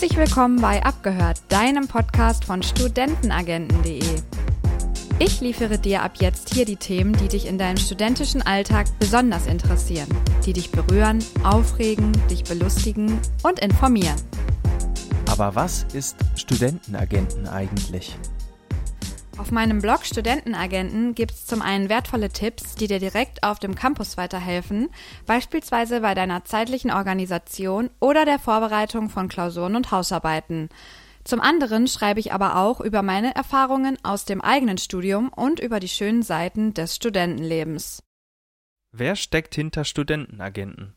Herzlich willkommen bei Abgehört, deinem Podcast von Studentenagenten.de. Ich liefere dir ab jetzt hier die Themen, die dich in deinem studentischen Alltag besonders interessieren, die dich berühren, aufregen, dich belustigen und informieren. Aber was ist Studentenagenten eigentlich? Auf meinem Blog Studentenagenten gibt es zum einen wertvolle Tipps, die dir direkt auf dem Campus weiterhelfen, beispielsweise bei deiner zeitlichen Organisation oder der Vorbereitung von Klausuren und Hausarbeiten. Zum anderen schreibe ich aber auch über meine Erfahrungen aus dem eigenen Studium und über die schönen Seiten des Studentenlebens. Wer steckt hinter Studentenagenten?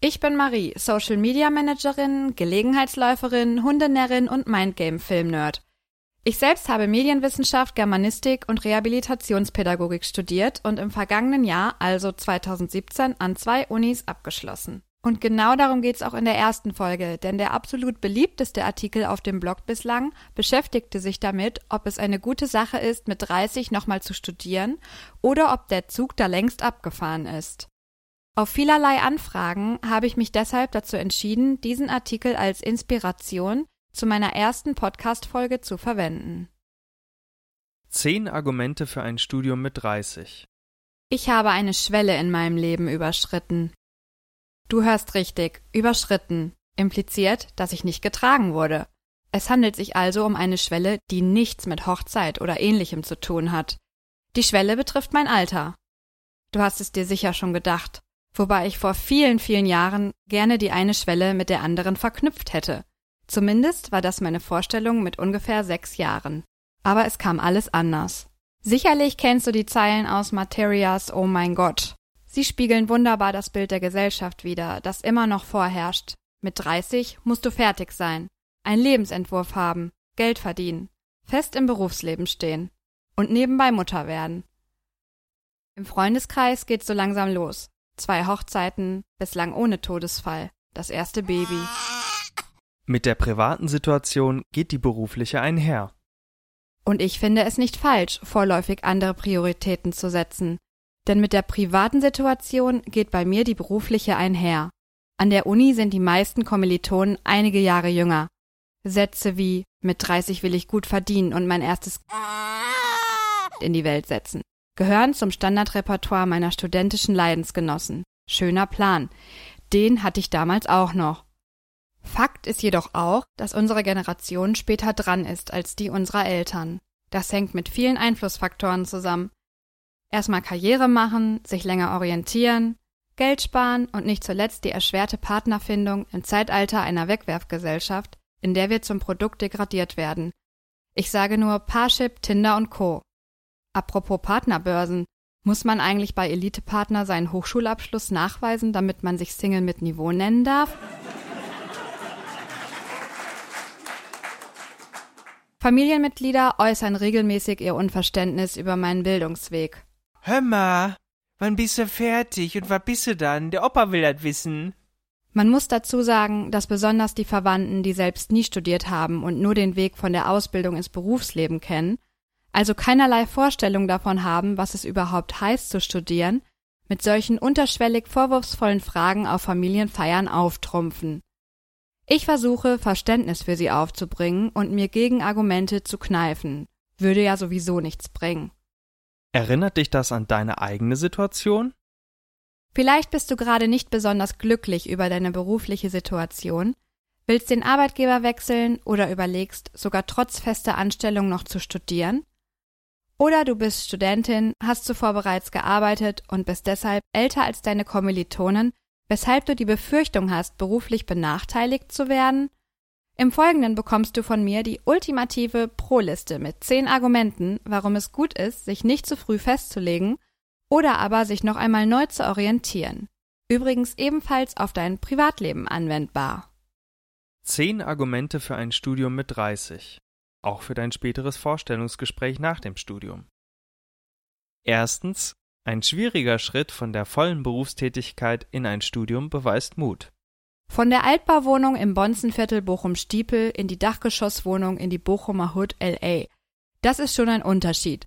Ich bin Marie, Social Media Managerin, Gelegenheitsläuferin, Hundenärrin und Mindgame Filmnerd. Ich selbst habe Medienwissenschaft, Germanistik und Rehabilitationspädagogik studiert und im vergangenen Jahr, also 2017, an zwei Unis abgeschlossen. Und genau darum geht's auch in der ersten Folge, denn der absolut beliebteste Artikel auf dem Blog bislang beschäftigte sich damit, ob es eine gute Sache ist, mit 30 nochmal zu studieren oder ob der Zug da längst abgefahren ist. Auf vielerlei Anfragen habe ich mich deshalb dazu entschieden, diesen Artikel als Inspiration zu meiner ersten Podcast-Folge zu verwenden. Zehn Argumente für ein Studium mit 30. Ich habe eine Schwelle in meinem Leben überschritten. Du hörst richtig, überschritten, impliziert, dass ich nicht getragen wurde. Es handelt sich also um eine Schwelle, die nichts mit Hochzeit oder ähnlichem zu tun hat. Die Schwelle betrifft mein Alter. Du hast es dir sicher schon gedacht, wobei ich vor vielen, vielen Jahren gerne die eine Schwelle mit der anderen verknüpft hätte. Zumindest war das meine Vorstellung mit ungefähr sechs Jahren. Aber es kam alles anders. Sicherlich kennst du die Zeilen aus Materias Oh mein Gott. Sie spiegeln wunderbar das Bild der Gesellschaft wider, das immer noch vorherrscht. Mit 30 musst du fertig sein, einen Lebensentwurf haben, Geld verdienen, fest im Berufsleben stehen und nebenbei Mutter werden. Im Freundeskreis geht's so langsam los. Zwei Hochzeiten, bislang ohne Todesfall, das erste Baby. Mit der privaten Situation geht die berufliche einher. Und ich finde es nicht falsch, vorläufig andere Prioritäten zu setzen. Denn mit der privaten Situation geht bei mir die berufliche einher. An der Uni sind die meisten Kommilitonen einige Jahre jünger. Sätze wie mit 30 will ich gut verdienen und mein erstes in die Welt setzen gehören zum Standardrepertoire meiner studentischen Leidensgenossen. Schöner Plan. Den hatte ich damals auch noch. Fakt ist jedoch auch, dass unsere Generation später dran ist als die unserer Eltern. Das hängt mit vielen Einflussfaktoren zusammen. Erstmal Karriere machen, sich länger orientieren, Geld sparen und nicht zuletzt die erschwerte Partnerfindung im Zeitalter einer Wegwerfgesellschaft, in der wir zum Produkt degradiert werden. Ich sage nur Parship, Tinder und Co. Apropos Partnerbörsen, muss man eigentlich bei Elitepartner seinen Hochschulabschluss nachweisen, damit man sich Single mit Niveau nennen darf? Familienmitglieder äußern regelmäßig ihr Unverständnis über meinen Bildungsweg. Hör mal, wann bist du fertig und was bist du dann? Der Opa will das wissen. Man muss dazu sagen, dass besonders die Verwandten, die selbst nie studiert haben und nur den Weg von der Ausbildung ins Berufsleben kennen, also keinerlei Vorstellung davon haben, was es überhaupt heißt zu studieren, mit solchen unterschwellig vorwurfsvollen Fragen auf Familienfeiern auftrumpfen. Ich versuche, Verständnis für sie aufzubringen und mir Gegenargumente zu kneifen. Würde ja sowieso nichts bringen. Erinnert dich das an deine eigene Situation? Vielleicht bist du gerade nicht besonders glücklich über deine berufliche Situation, willst den Arbeitgeber wechseln oder überlegst, sogar trotz fester Anstellung noch zu studieren? Oder du bist Studentin, hast zuvor bereits gearbeitet und bist deshalb älter als deine Kommilitonen weshalb du die Befürchtung hast, beruflich benachteiligt zu werden? Im Folgenden bekommst du von mir die ultimative Pro-Liste mit zehn Argumenten, warum es gut ist, sich nicht zu früh festzulegen oder aber sich noch einmal neu zu orientieren. Übrigens ebenfalls auf dein Privatleben anwendbar. Zehn Argumente für ein Studium mit 30. Auch für dein späteres Vorstellungsgespräch nach dem Studium. Erstens, ein schwieriger Schritt von der vollen Berufstätigkeit in ein Studium beweist Mut. Von der Altbauwohnung im Bonzenviertel Bochum-Stiepel in die Dachgeschosswohnung in die Bochumer Hood LA. Das ist schon ein Unterschied.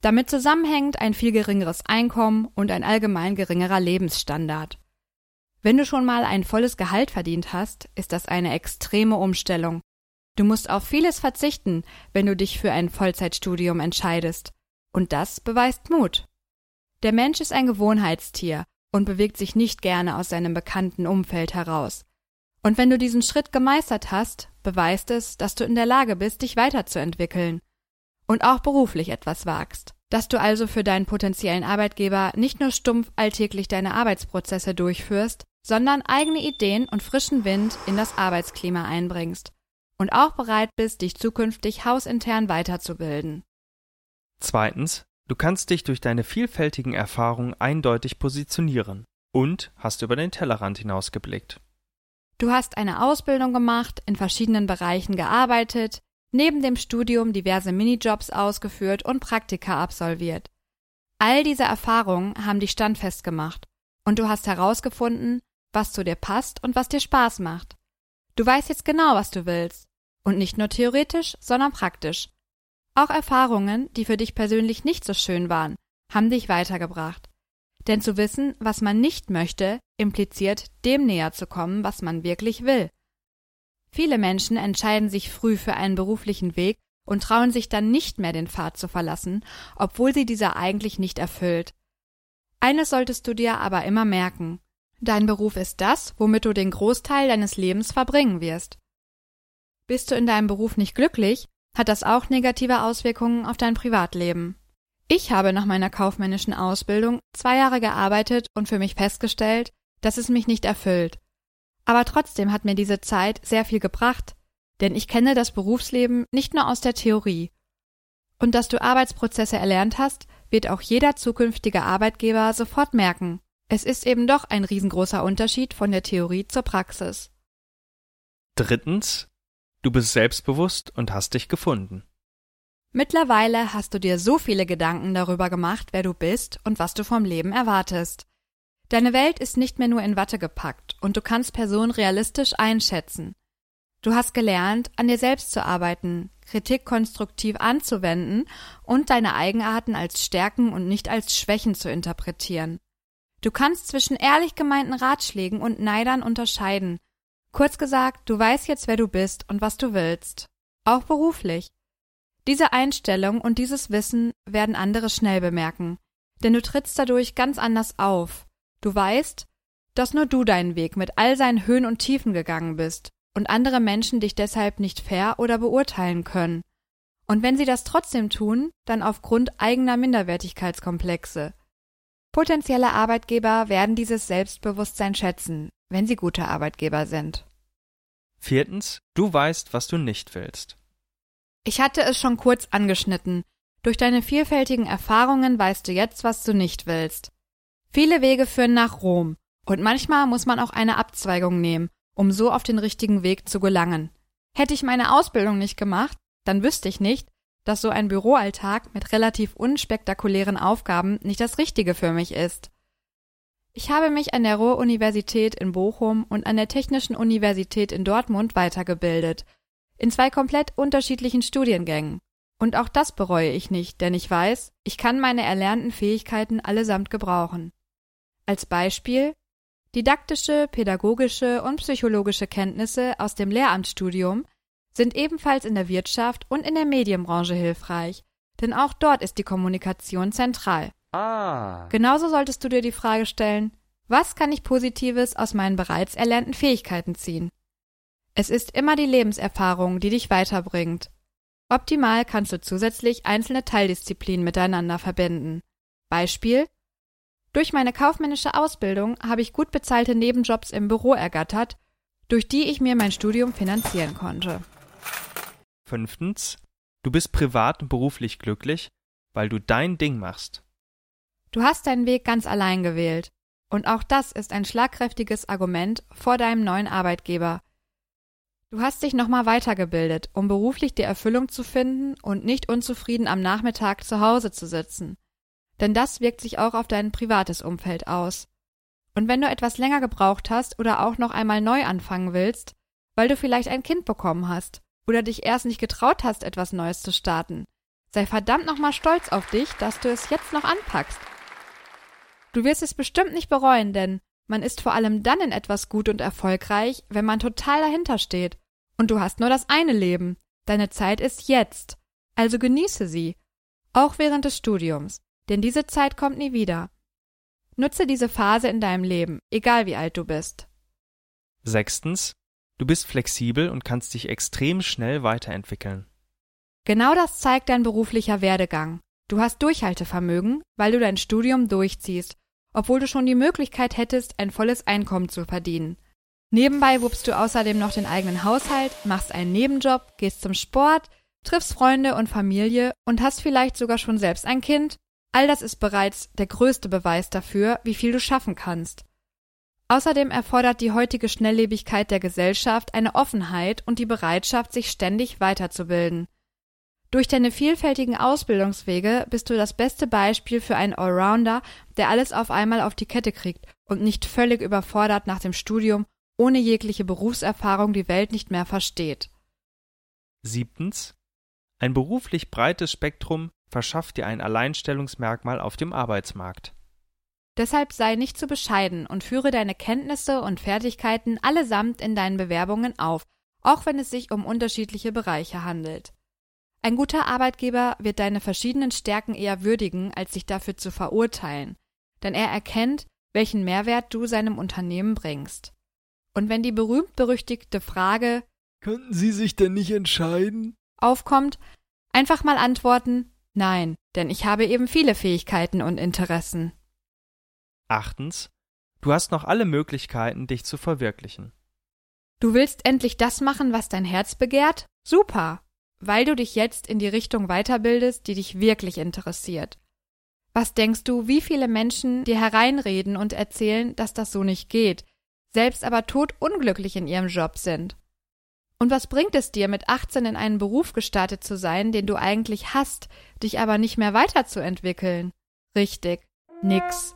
Damit zusammenhängt ein viel geringeres Einkommen und ein allgemein geringerer Lebensstandard. Wenn du schon mal ein volles Gehalt verdient hast, ist das eine extreme Umstellung. Du musst auf vieles verzichten, wenn du dich für ein Vollzeitstudium entscheidest. Und das beweist Mut. Der Mensch ist ein Gewohnheitstier und bewegt sich nicht gerne aus seinem bekannten Umfeld heraus. Und wenn du diesen Schritt gemeistert hast, beweist es, dass du in der Lage bist, dich weiterzuentwickeln und auch beruflich etwas wagst. Dass du also für deinen potenziellen Arbeitgeber nicht nur stumpf alltäglich deine Arbeitsprozesse durchführst, sondern eigene Ideen und frischen Wind in das Arbeitsklima einbringst und auch bereit bist, dich zukünftig hausintern weiterzubilden. Zweitens, du kannst dich durch deine vielfältigen Erfahrungen eindeutig positionieren und hast über den Tellerrand hinausgeblickt. Du hast eine Ausbildung gemacht, in verschiedenen Bereichen gearbeitet, neben dem Studium diverse Minijobs ausgeführt und Praktika absolviert. All diese Erfahrungen haben dich standfest gemacht und du hast herausgefunden, was zu dir passt und was dir Spaß macht. Du weißt jetzt genau, was du willst. Und nicht nur theoretisch, sondern praktisch. Auch Erfahrungen, die für dich persönlich nicht so schön waren, haben dich weitergebracht. Denn zu wissen, was man nicht möchte, impliziert, dem näher zu kommen, was man wirklich will. Viele Menschen entscheiden sich früh für einen beruflichen Weg und trauen sich dann nicht mehr den Pfad zu verlassen, obwohl sie dieser eigentlich nicht erfüllt. Eines solltest du dir aber immer merken. Dein Beruf ist das, womit du den Großteil deines Lebens verbringen wirst. Bist du in deinem Beruf nicht glücklich, hat das auch negative Auswirkungen auf dein Privatleben. Ich habe nach meiner kaufmännischen Ausbildung zwei Jahre gearbeitet und für mich festgestellt, dass es mich nicht erfüllt. Aber trotzdem hat mir diese Zeit sehr viel gebracht, denn ich kenne das Berufsleben nicht nur aus der Theorie. Und dass du Arbeitsprozesse erlernt hast, wird auch jeder zukünftige Arbeitgeber sofort merken. Es ist eben doch ein riesengroßer Unterschied von der Theorie zur Praxis. Drittens, du bist selbstbewusst und hast dich gefunden. Mittlerweile hast du dir so viele Gedanken darüber gemacht, wer du bist und was du vom Leben erwartest. Deine Welt ist nicht mehr nur in Watte gepackt und du kannst Personen realistisch einschätzen. Du hast gelernt, an dir selbst zu arbeiten, Kritik konstruktiv anzuwenden und deine Eigenarten als Stärken und nicht als Schwächen zu interpretieren. Du kannst zwischen ehrlich gemeinten Ratschlägen und Neidern unterscheiden. Kurz gesagt, du weißt jetzt, wer du bist und was du willst. Auch beruflich. Diese Einstellung und dieses Wissen werden andere schnell bemerken, denn du trittst dadurch ganz anders auf. Du weißt, dass nur du deinen Weg mit all seinen Höhen und Tiefen gegangen bist und andere Menschen dich deshalb nicht fair oder beurteilen können. Und wenn sie das trotzdem tun, dann aufgrund eigener Minderwertigkeitskomplexe. Potenzielle Arbeitgeber werden dieses Selbstbewusstsein schätzen, wenn sie gute Arbeitgeber sind. Viertens, du weißt, was du nicht willst. Ich hatte es schon kurz angeschnitten. Durch deine vielfältigen Erfahrungen weißt du jetzt, was du nicht willst. Viele Wege führen nach Rom, und manchmal muss man auch eine Abzweigung nehmen, um so auf den richtigen Weg zu gelangen. Hätte ich meine Ausbildung nicht gemacht, dann wüsste ich nicht, dass so ein Büroalltag mit relativ unspektakulären Aufgaben nicht das Richtige für mich ist. Ich habe mich an der Ruhr-Universität in Bochum und an der Technischen Universität in Dortmund weitergebildet – in zwei komplett unterschiedlichen Studiengängen. Und auch das bereue ich nicht, denn ich weiß, ich kann meine erlernten Fähigkeiten allesamt gebrauchen. Als Beispiel Didaktische, pädagogische und psychologische Kenntnisse aus dem Lehramtsstudium sind ebenfalls in der Wirtschaft und in der Medienbranche hilfreich, denn auch dort ist die Kommunikation zentral. Ah. Genauso solltest du dir die Frage stellen, was kann ich Positives aus meinen bereits erlernten Fähigkeiten ziehen? Es ist immer die Lebenserfahrung, die dich weiterbringt. Optimal kannst du zusätzlich einzelne Teildisziplinen miteinander verbinden. Beispiel Durch meine kaufmännische Ausbildung habe ich gut bezahlte Nebenjobs im Büro ergattert, durch die ich mir mein Studium finanzieren konnte. Fünftens. Du bist privat und beruflich glücklich, weil du dein Ding machst. Du hast deinen Weg ganz allein gewählt. Und auch das ist ein schlagkräftiges Argument vor deinem neuen Arbeitgeber, Du hast dich nochmal weitergebildet, um beruflich die Erfüllung zu finden und nicht unzufrieden am Nachmittag zu Hause zu sitzen. Denn das wirkt sich auch auf dein privates Umfeld aus. Und wenn du etwas länger gebraucht hast oder auch noch einmal neu anfangen willst, weil du vielleicht ein Kind bekommen hast oder dich erst nicht getraut hast, etwas Neues zu starten, sei verdammt nochmal stolz auf dich, dass du es jetzt noch anpackst. Du wirst es bestimmt nicht bereuen, denn Man ist vor allem dann in etwas gut und erfolgreich, wenn man total dahinter steht. Und du hast nur das eine Leben. Deine Zeit ist jetzt. Also genieße sie. Auch während des Studiums. Denn diese Zeit kommt nie wieder. Nutze diese Phase in deinem Leben, egal wie alt du bist. Sechstens. Du bist flexibel und kannst dich extrem schnell weiterentwickeln. Genau das zeigt dein beruflicher Werdegang. Du hast Durchhaltevermögen, weil du dein Studium durchziehst, obwohl du schon die Möglichkeit hättest, ein volles Einkommen zu verdienen. Nebenbei wuppst du außerdem noch den eigenen Haushalt, machst einen Nebenjob, gehst zum Sport, triffst Freunde und Familie und hast vielleicht sogar schon selbst ein Kind. All das ist bereits der größte Beweis dafür, wie viel du schaffen kannst. Außerdem erfordert die heutige Schnelllebigkeit der Gesellschaft eine Offenheit und die Bereitschaft, sich ständig weiterzubilden. Durch deine vielfältigen Ausbildungswege bist du das beste Beispiel für einen Allrounder, der alles auf einmal auf die Kette kriegt und nicht völlig überfordert nach dem Studium ohne jegliche Berufserfahrung die Welt nicht mehr versteht. Siebtens. Ein beruflich breites Spektrum verschafft dir ein Alleinstellungsmerkmal auf dem Arbeitsmarkt. Deshalb sei nicht zu bescheiden und führe deine Kenntnisse und Fertigkeiten allesamt in deinen Bewerbungen auf, auch wenn es sich um unterschiedliche Bereiche handelt. Ein guter Arbeitgeber wird deine verschiedenen Stärken eher würdigen, als sich dafür zu verurteilen, denn er erkennt, welchen Mehrwert du seinem Unternehmen bringst. Und wenn die berühmt-berüchtigte Frage Könnten Sie sich denn nicht entscheiden? aufkommt, einfach mal antworten Nein, denn ich habe eben viele Fähigkeiten und Interessen. Achtens. Du hast noch alle Möglichkeiten, dich zu verwirklichen. Du willst endlich das machen, was dein Herz begehrt? Super! Weil du dich jetzt in die Richtung weiterbildest, die dich wirklich interessiert. Was denkst du, wie viele Menschen dir hereinreden und erzählen, dass das so nicht geht, selbst aber totunglücklich in ihrem Job sind? Und was bringt es dir, mit 18 in einen Beruf gestartet zu sein, den du eigentlich hast, dich aber nicht mehr weiterzuentwickeln? Richtig, nix.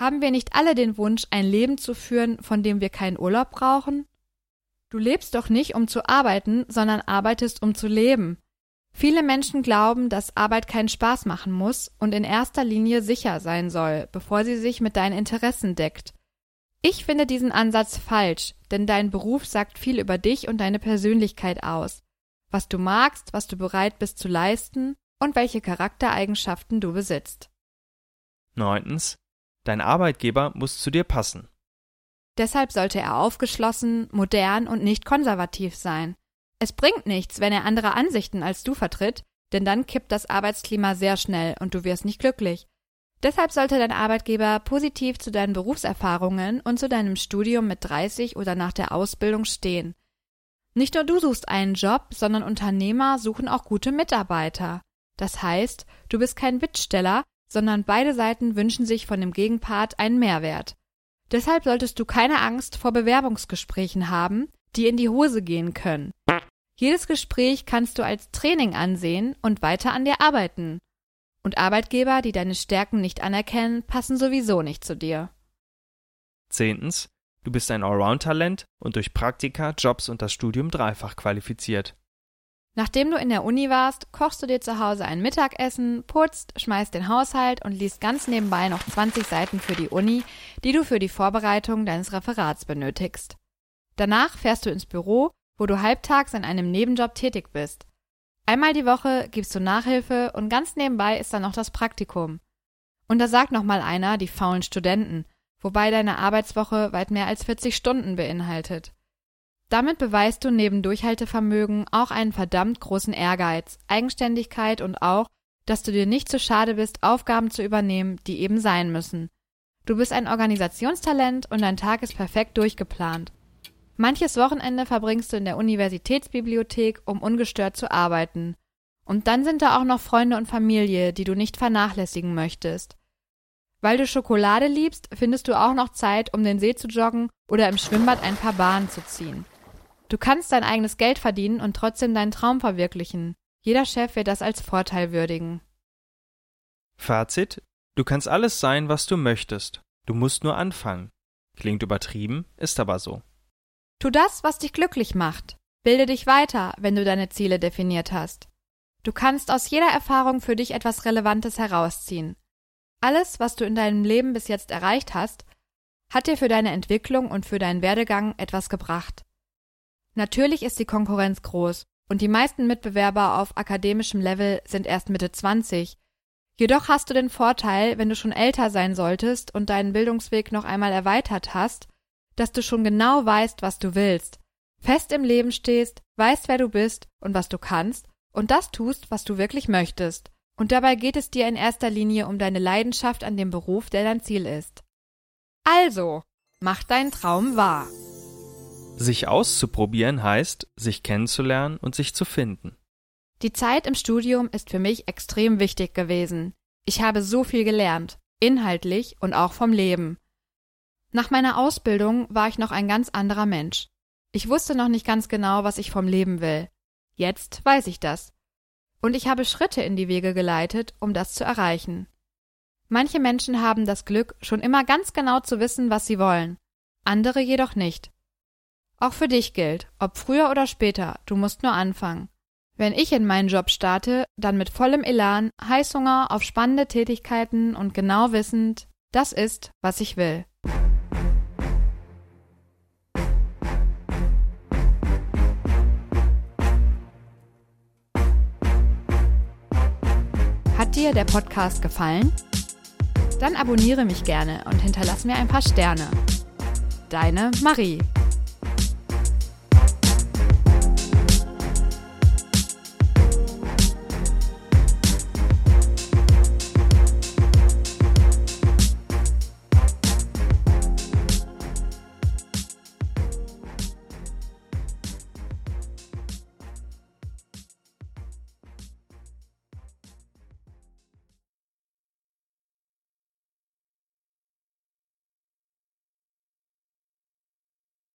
Haben wir nicht alle den Wunsch, ein Leben zu führen, von dem wir keinen Urlaub brauchen? Du lebst doch nicht, um zu arbeiten, sondern arbeitest, um zu leben. Viele Menschen glauben, dass Arbeit keinen Spaß machen muss und in erster Linie sicher sein soll, bevor sie sich mit deinen Interessen deckt. Ich finde diesen Ansatz falsch, denn dein Beruf sagt viel über dich und deine Persönlichkeit aus, was du magst, was du bereit bist zu leisten und welche Charaktereigenschaften du besitzt. Neuntens. Dein Arbeitgeber muss zu dir passen. Deshalb sollte er aufgeschlossen, modern und nicht konservativ sein. Es bringt nichts, wenn er andere Ansichten als du vertritt, denn dann kippt das Arbeitsklima sehr schnell und du wirst nicht glücklich. Deshalb sollte dein Arbeitgeber positiv zu deinen Berufserfahrungen und zu deinem Studium mit 30 oder nach der Ausbildung stehen. Nicht nur du suchst einen Job, sondern Unternehmer suchen auch gute Mitarbeiter. Das heißt, du bist kein Bittsteller, sondern beide Seiten wünschen sich von dem Gegenpart einen Mehrwert. Deshalb solltest du keine Angst vor Bewerbungsgesprächen haben, die in die Hose gehen können. Jedes Gespräch kannst du als Training ansehen und weiter an dir arbeiten. Und Arbeitgeber, die deine Stärken nicht anerkennen, passen sowieso nicht zu dir. Zehntens. Du bist ein Allround-Talent und durch Praktika, Jobs und das Studium dreifach qualifiziert. Nachdem du in der Uni warst, kochst du dir zu Hause ein Mittagessen, putzt, schmeißt den Haushalt und liest ganz nebenbei noch 20 Seiten für die Uni, die du für die Vorbereitung deines Referats benötigst. Danach fährst du ins Büro, wo du halbtags in einem Nebenjob tätig bist. Einmal die Woche gibst du Nachhilfe und ganz nebenbei ist dann noch das Praktikum. Und da sagt noch mal einer, die faulen Studenten, wobei deine Arbeitswoche weit mehr als 40 Stunden beinhaltet. Damit beweist du neben Durchhaltevermögen auch einen verdammt großen Ehrgeiz, Eigenständigkeit und auch, dass du dir nicht zu schade bist, Aufgaben zu übernehmen, die eben sein müssen. Du bist ein Organisationstalent und dein Tag ist perfekt durchgeplant. Manches Wochenende verbringst du in der Universitätsbibliothek, um ungestört zu arbeiten. Und dann sind da auch noch Freunde und Familie, die du nicht vernachlässigen möchtest. Weil du Schokolade liebst, findest du auch noch Zeit, um den See zu joggen oder im Schwimmbad ein paar Bahnen zu ziehen. Du kannst dein eigenes Geld verdienen und trotzdem deinen Traum verwirklichen. Jeder Chef wird das als Vorteil würdigen. Fazit: Du kannst alles sein, was du möchtest. Du musst nur anfangen. Klingt übertrieben, ist aber so. Tu das, was dich glücklich macht. Bilde dich weiter, wenn du deine Ziele definiert hast. Du kannst aus jeder Erfahrung für dich etwas Relevantes herausziehen. Alles, was du in deinem Leben bis jetzt erreicht hast, hat dir für deine Entwicklung und für deinen Werdegang etwas gebracht. Natürlich ist die Konkurrenz groß und die meisten Mitbewerber auf akademischem Level sind erst Mitte 20. Jedoch hast du den Vorteil, wenn du schon älter sein solltest und deinen Bildungsweg noch einmal erweitert hast, dass du schon genau weißt, was du willst, fest im Leben stehst, weißt, wer du bist und was du kannst und das tust, was du wirklich möchtest. Und dabei geht es dir in erster Linie um deine Leidenschaft an dem Beruf, der dein Ziel ist. Also, mach deinen Traum wahr. Sich auszuprobieren heißt, sich kennenzulernen und sich zu finden. Die Zeit im Studium ist für mich extrem wichtig gewesen. Ich habe so viel gelernt, inhaltlich und auch vom Leben. Nach meiner Ausbildung war ich noch ein ganz anderer Mensch. Ich wusste noch nicht ganz genau, was ich vom Leben will. Jetzt weiß ich das. Und ich habe Schritte in die Wege geleitet, um das zu erreichen. Manche Menschen haben das Glück, schon immer ganz genau zu wissen, was sie wollen, andere jedoch nicht. Auch für dich gilt, ob früher oder später, du musst nur anfangen. Wenn ich in meinen Job starte, dann mit vollem Elan, Heißhunger auf spannende Tätigkeiten und genau wissend, das ist, was ich will. Hat dir der Podcast gefallen? Dann abonniere mich gerne und hinterlass mir ein paar Sterne. Deine Marie.